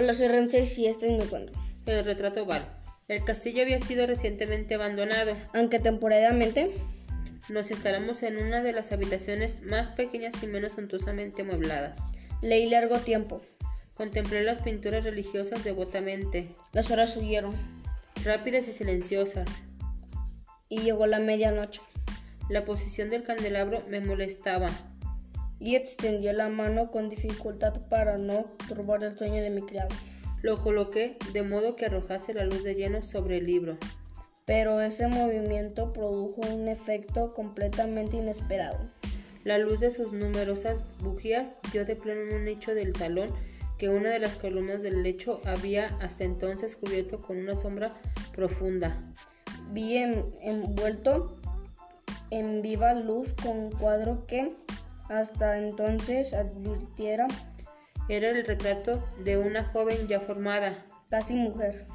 Hola, soy Ramses y este es mi cuento. El retrato oval. El castillo había sido recientemente abandonado. Aunque temporalmente, Nos instalamos en una de las habitaciones más pequeñas y menos suntuosamente amuebladas. leí largo tiempo. Contemplé las pinturas religiosas devotamente, Las horas huyeron rápidas y silenciosas. y llegó la medianoche. La posición del candelabro me molestaba. Y extendió la mano con dificultad para no turbar el sueño de mi criado. Lo coloqué de modo que arrojase la luz de lleno sobre el libro. Pero ese movimiento produjo un efecto completamente inesperado. La luz de sus numerosas bujías dio de pleno en un nicho del salón que una de las columnas del lecho había hasta entonces cubierto con una sombra profunda. Vi en- envuelto en viva luz con un cuadro que hasta entonces advirtiera Era el retrato de una joven ya formada. casi mujer.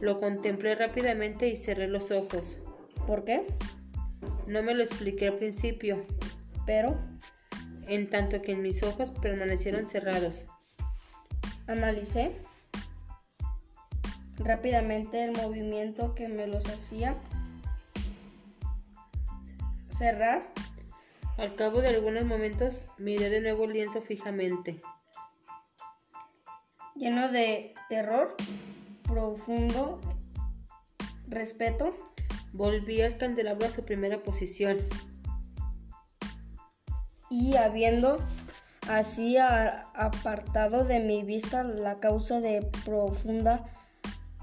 Lo contemplé rápidamente y cerré los ojos. ¿Por qué? No me lo expliqué al principio, Pero en tanto que mis ojos permanecieron cerrados. analicé rápidamente el movimiento que me los hacía cerrar Al cabo de algunos momentos miré de nuevo el lienzo fijamente. lleno de terror, profundo respeto. Volví al candelabro a su primera posición. y habiendo así a- apartado de mi vista la causa de profunda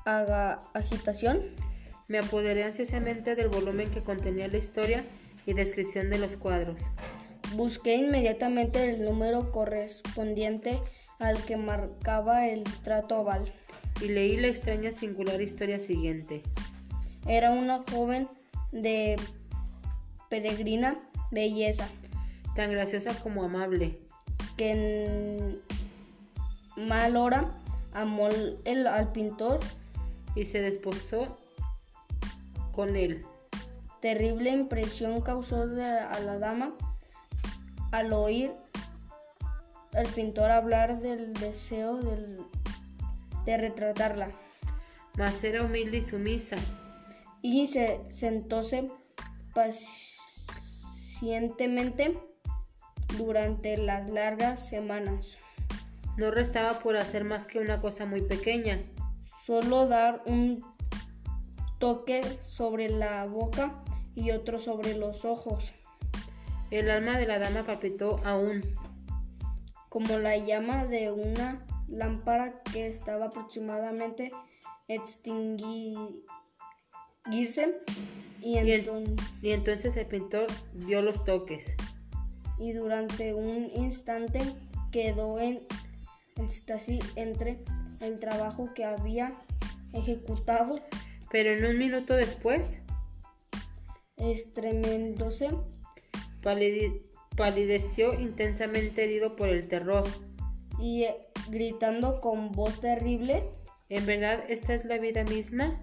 aga- agitación, Me apoderé ansiosamente del volumen que contenía la historia y descripción de los cuadros. busqué inmediatamente el número correspondiente al que marcaba el trato oval. y leí la extraña singular historia siguiente. Era una joven de peregrina belleza Tan graciosa como amable, que en mal hora amó el- al pintor. y se desposó con él. Terrible impresión causó de- a la dama al oír al pintor hablar del deseo del- de retratarla Mas era humilde y sumisa. y se sentóse pacientemente durante las largas semanas. No restaba por hacer más que una cosa muy pequeña. Solo dar un toque sobre la boca y otro sobre los ojos, El alma de la dama palpitó aún. como la llama de una lámpara que estaba aproximadamente extinguirse y, Y, en- enton- y entonces el pintor dio los toques. y durante un instante quedó en éxtasis entre el trabajo que había ejecutado, Pero en un minuto después, estreméndose palidi- palideció intensamente herido por el terror. y gritando con voz terrible, ¿En verdad esta es la vida misma?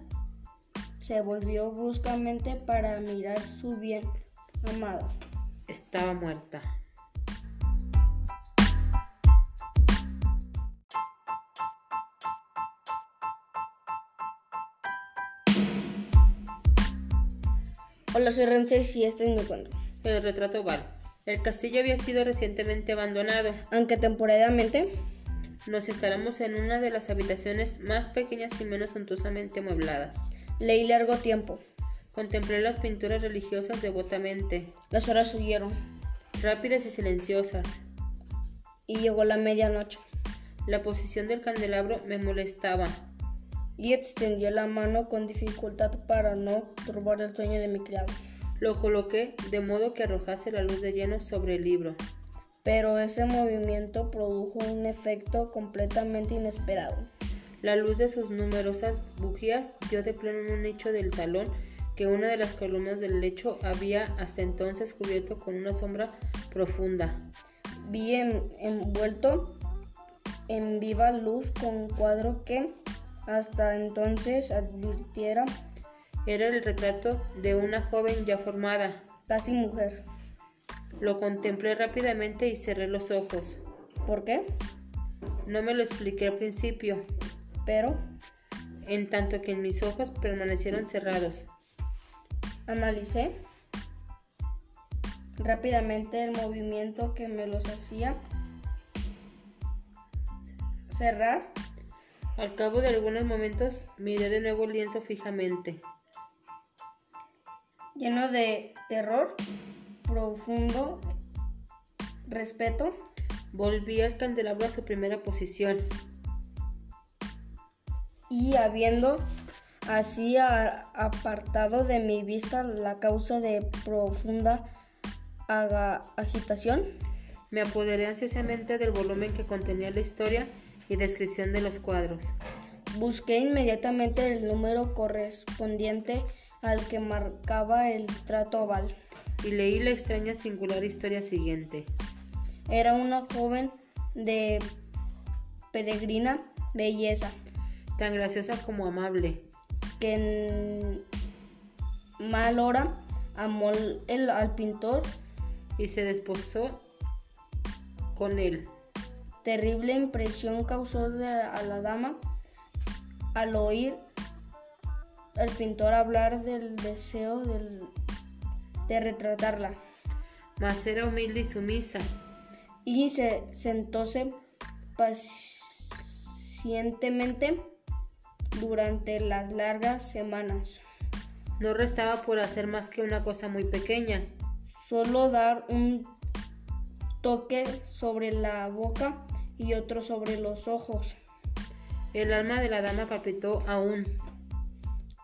se volvió bruscamente para mirar su bien amada. Estaba muerta. Hola, soy y este es mi cuento. El retrato oval. El castillo había sido recientemente abandonado. Aunque temporalmente, Nos instalamos en una de las habitaciones más pequeñas y menos suntuosamente amuebladas. leí largo tiempo. Contemplé las pinturas religiosas devotamente, Las horas huyeron rápidas y silenciosas. y llegó la medianoche. La posición del candelabro me molestaba. Y extendió la mano con dificultad para no turbar el sueño de mi criado. Lo coloqué de modo que arrojase la luz de lleno sobre el libro. Pero ese movimiento produjo un efecto completamente inesperado. La luz de sus numerosas bujías dio de pleno en un nicho del salón que una de las columnas del lecho había hasta entonces cubierto con una sombra profunda. Vi en- envuelto en viva luz con un cuadro que hasta entonces advirtiera Era el retrato de una joven ya formada. casi mujer. Lo contemplé rápidamente y cerré los ojos. ¿Por qué? No me lo expliqué al principio, pero en tanto que mis ojos permanecieron cerrados. Analicé rápidamente el movimiento que me los hacía cerrar. Al cabo de algunos momentos miré de nuevo el lienzo fijamente. Lleno de terror, profundo respeto. Volví al candelabro a su primera posición. Y habiendo así apartado de mi vista la causa de profunda agitación, me apoderé ansiosamente del volumen que contenía la historia y descripción de los cuadros. Busqué inmediatamente el número correspondiente al que marcaba el trato oval. Y leí la extraña singular historia siguiente. Era una joven de peregrina belleza. Tan graciosa como amable. Que en mal hora amó el, al pintor. Y se desposó con él. Terrible impresión causó a la dama al oír al pintor hablar del deseo de retratarla. Mas era humilde y sumisa. Y se sentóse pacientemente durante las largas semanas. No restaba por hacer más que una cosa muy pequeña. Solo dar un toque sobre la boca y otro sobre los ojos. El alma de la dama palpitó aún.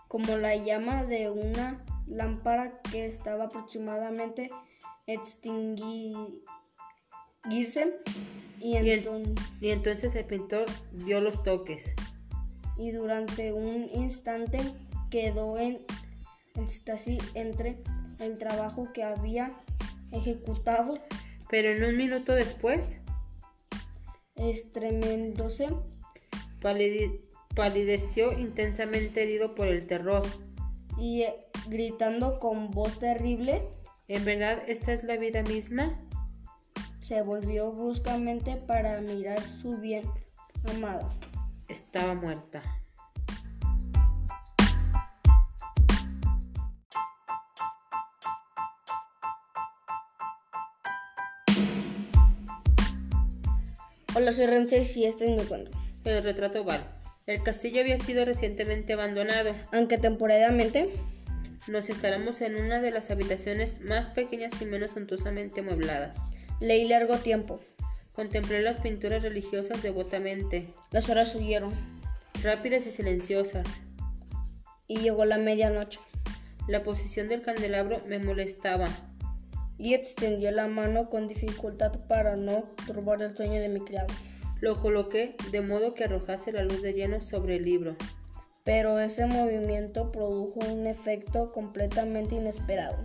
Como la llama de una lámpara que estaba aproximadamente extinguirse. Y, y, y entonces el pintor dio los toques. Y durante un instante quedó en éxtasis entre el trabajo que había ejecutado. Pero en un minuto después, estremendose, palideció intensamente herido por el terror. Y eh, gritando con voz terrible, ¿en verdad esta es la vida misma? Se volvió bruscamente para mirar su bien amada. Estaba muerta. Hola, soy Ramses y este es mi cuento. El retrato Val. El castillo había sido recientemente abandonado. Aunque temporalmente. Nos instalamos en una de las habitaciones más pequeñas y menos suntuosamente amuebladas. Leí largo tiempo. Contemplé las pinturas religiosas devotamente. Las horas huyeron. Rápidas y silenciosas. Y llegó la medianoche. La posición del candelabro me molestaba y extendió la mano con dificultad para no turbar el sueño de mi criado. Lo coloqué de modo que arrojase la luz de lleno sobre el libro. Pero ese movimiento produjo un efecto completamente inesperado.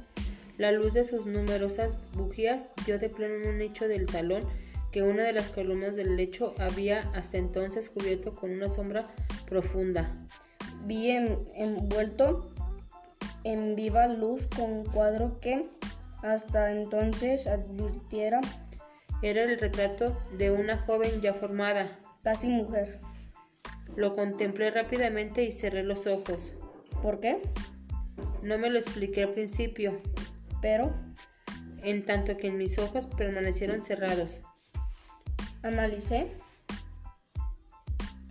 La luz de sus numerosas bujías dio de pleno en un nicho del salón que una de las columnas del lecho había hasta entonces cubierto con una sombra profunda. Vi envuelto en viva luz con un cuadro que hasta entonces advirtiera era el retrato de una joven ya formada, casi mujer. Lo contemplé rápidamente y cerré los ojos. ¿Por qué? No me lo expliqué al principio, pero en tanto que mis ojos permanecieron cerrados. Analicé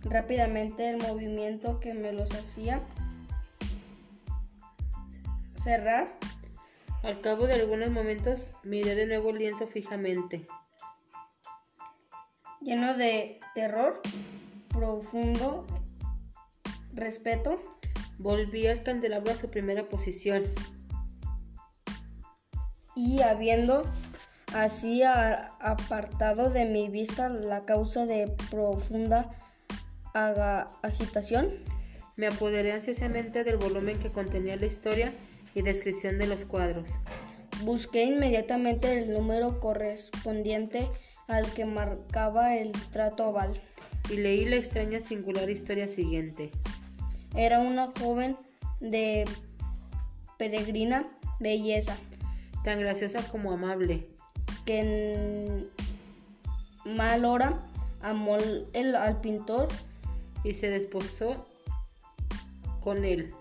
rápidamente el movimiento que me los hacía cerrar al cabo de algunos momentos miré de nuevo el lienzo fijamente. Lleno de terror, profundo respeto. Volví al candelabro a su primera posición. Y habiendo así apartado de mi vista la causa de profunda agitación, me apoderé ansiosamente del volumen que contenía la historia y descripción de los cuadros. Busqué inmediatamente el número correspondiente al que marcaba el trato oval. Y leí la extraña singular historia siguiente. Era una joven de peregrina belleza. Tan graciosa como amable. Que en mal hora amó el, al pintor y se desposó con él.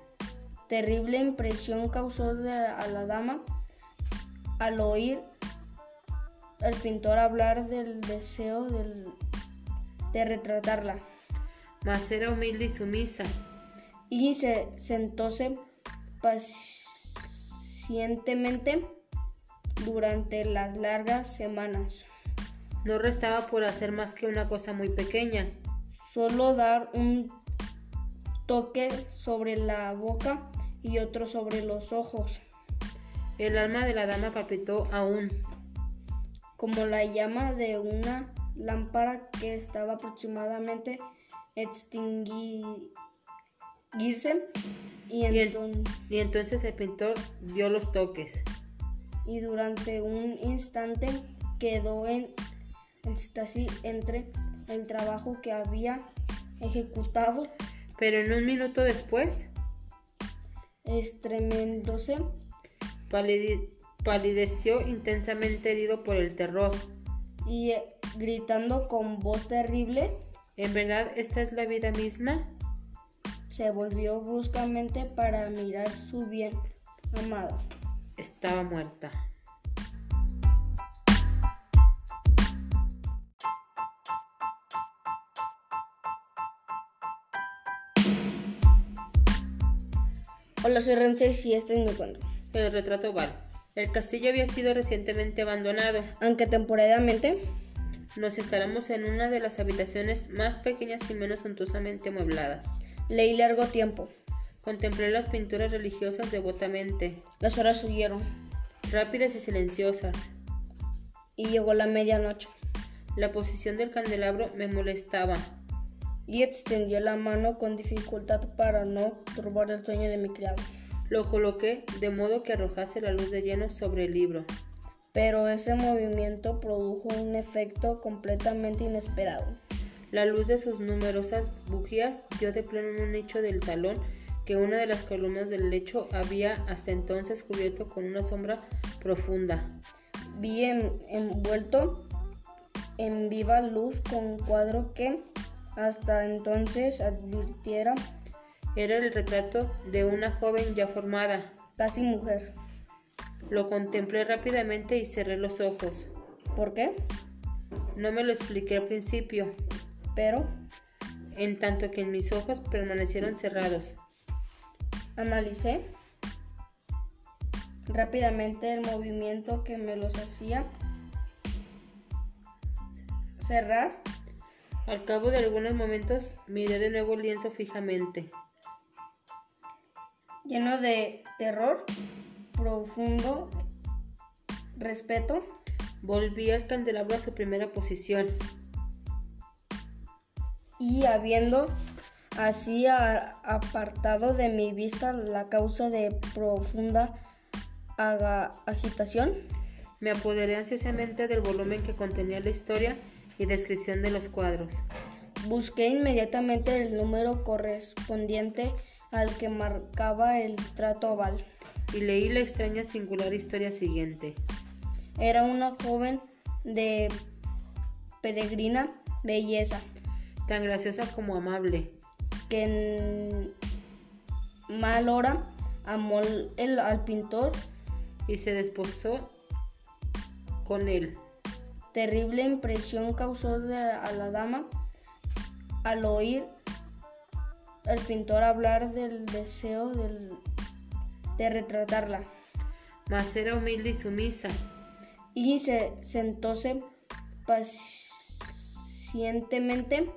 Terrible impresión causó a la dama al oír el pintor hablar del deseo de retratarla. Mas era humilde y sumisa. Y se sentóse pacientemente durante las largas semanas. No restaba por hacer más que una cosa muy pequeña. Solo dar un toque sobre la boca y otro sobre los ojos. El alma de la dama palpitó aún. Como la llama de una lámpara que estaba aproximadamente extinguirse. Y, y entonces el pintor dio los toques. Y durante un instante quedó en éxtasis entre el trabajo que había ejecutado. Pero en un minuto después, estremendose, palideció intensamente herido por el terror. Y eh, gritando con voz terrible, ¿en verdad esta es la vida misma? Se volvió bruscamente para mirar su bien amada. Estaba muerta. Hola, soy y este es mi cuento. El retrato Val. El castillo había sido recientemente abandonado. Aunque temporalmente. Nos instalamos en una de las habitaciones más pequeñas y menos suntuosamente amuebladas. Leí largo tiempo. Contemplé las pinturas religiosas devotamente. Las horas huyeron. Rápidas y silenciosas. Y llegó la medianoche. La posición del candelabro me molestaba y extendió la mano con dificultad para no turbar el sueño de mi criado. Lo coloqué de modo que arrojase la luz de lleno sobre el libro. Pero ese movimiento produjo un efecto completamente inesperado. La luz de sus numerosas bujías dio de pleno en un nicho del salón que una de las columnas del lecho había hasta entonces cubierto con una sombra profunda. Vi envuelto en viva luz con un cuadro que hasta entonces advirtiera. Era el retrato de una joven ya formada. Casi mujer. Lo contemplé rápidamente y cerré los ojos. ¿Por qué? No me lo expliqué al principio. Pero. En tanto que mis ojos permanecieron cerrados. Analicé rápidamente el movimiento que me los hacía cerrar al cabo de algunos momentos miré de nuevo el lienzo fijamente. Lleno de terror, profundo respeto, volví al candelabro a su primera posición. Y habiendo así apartado de mi vista la causa de profunda agitación, me apoderé ansiosamente del volumen que contenía la historia y descripción de los cuadros. Busqué inmediatamente el número correspondiente al que marcaba el trato oval. Y leí la extraña singular historia siguiente. Era una joven de peregrina belleza. Tan graciosa como amable. Que en mal hora amó el, al pintor. Y se desposó con él. Terrible impresión causó a la dama al oír el pintor hablar del deseo de retratarla. Mas era humilde y sumisa. Y se sentóse pacientemente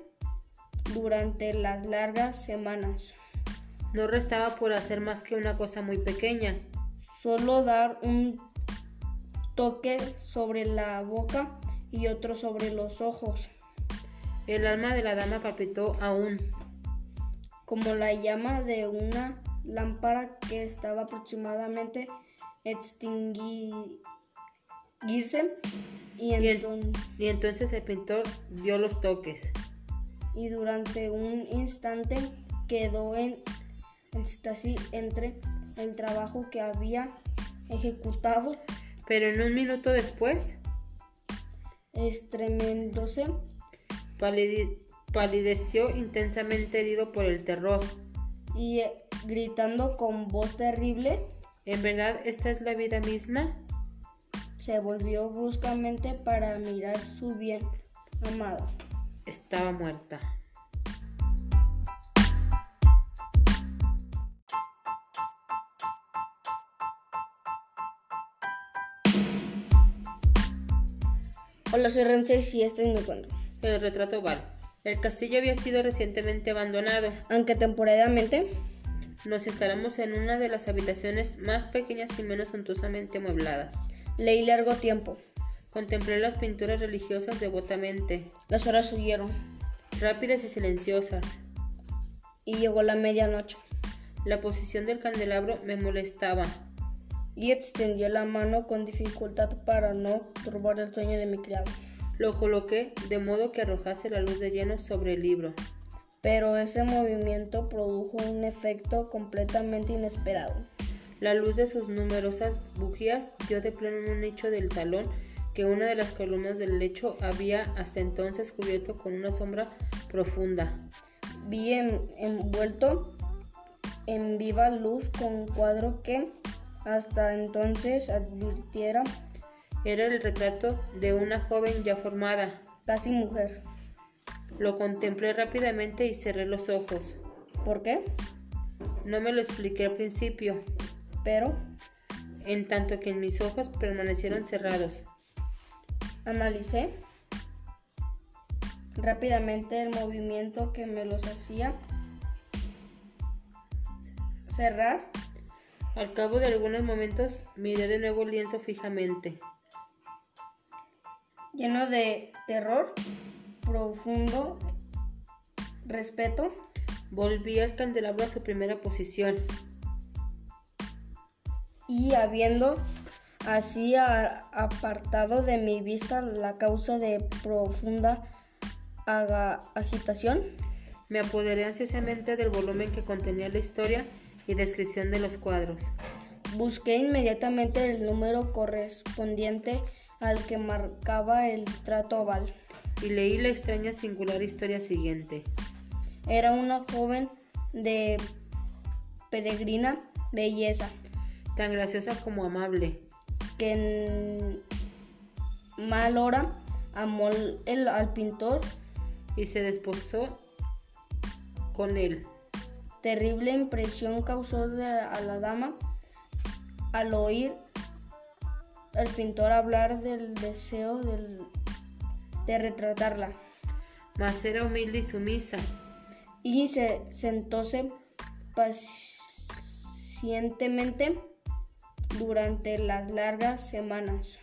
durante las largas semanas. No restaba por hacer más que una cosa muy pequeña. Solo dar un toque sobre la boca y otro sobre los ojos. El alma de la dama palpitó aún. Como la llama de una lámpara que estaba aproximadamente extinguirse. Y, y entonces el pintor dio los toques. Y durante un instante quedó en éxtasis entre el trabajo que había ejecutado. Pero en un minuto después estremendose, palideció intensamente herido por el terror. Y eh, gritando con voz terrible. ¿En verdad esta es la vida misma? Se volvió bruscamente para mirar su bien amada. Estaba muerta. Hola, soy Ramses y este es mi cuento. El retrato Val. El castillo había sido recientemente abandonado. Aunque temporalmente. Nos instalamos en una de las habitaciones más pequeñas y menos suntuosamente amuebladas. Leí largo tiempo. Contemplé las pinturas religiosas devotamente. Las horas huyeron. Rápidas y silenciosas. Y llegó la medianoche. La posición del candelabro me molestaba y extendió la mano con dificultad para no turbar el sueño de mi criado. Lo coloqué de modo que arrojase la luz de lleno sobre el libro. Pero ese movimiento produjo un efecto completamente inesperado. La luz de sus numerosas bujías dio de pleno en un nicho del salón que una de las columnas del lecho había hasta entonces cubierto con una sombra profunda. Vi envuelto en viva luz con un cuadro que hasta entonces advirtiera era el retrato de una joven ya formada, casi mujer. Lo contemplé rápidamente y cerré los ojos. ¿Por qué? No me lo expliqué al principio, pero en tanto que mis ojos permanecieron cerrados. Analicé rápidamente el movimiento que me los hacía cerrar al cabo de algunos momentos miré de nuevo el lienzo fijamente. Lleno de terror, profundo respeto, volví al candelabro a su primera posición. Y habiendo así apartado de mi vista la causa de profunda agitación, me apoderé ansiosamente del volumen que contenía la historia y descripción de los cuadros. Busqué inmediatamente el número correspondiente al que marcaba el trato oval. Y leí la extraña singular historia siguiente. Era una joven de peregrina belleza. Tan graciosa como amable. Que en mal hora amó el, al pintor. Y se desposó con él. Terrible impresión causó a la dama al oír al pintor hablar del deseo de retratarla. Mas era humilde y sumisa. Y se sentóse pacientemente durante las largas semanas.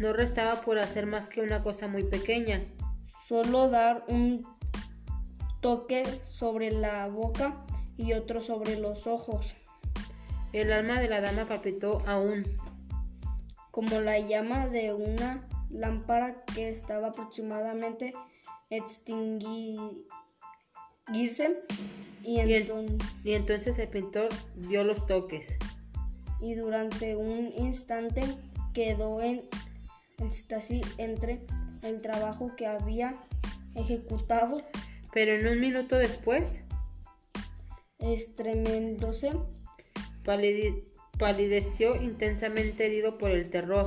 No restaba por hacer más que una cosa muy pequeña. Solo dar un toque sobre la boca y otro sobre los ojos. El alma de la dama palpitó aún. Como la llama de una lámpara que estaba aproximadamente extinguirse. Y, y entonces el pintor dio los toques. Y durante un instante quedó en éxtasis entre el trabajo que había ejecutado. Pero en un minuto después Estremendose, palideció intensamente herido por el terror.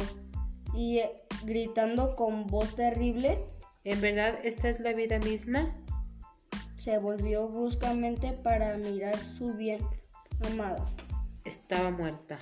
Y eh, gritando con voz terrible, ¿En verdad esta es la vida misma? Se volvió bruscamente para mirar su bien amada. Estaba muerta.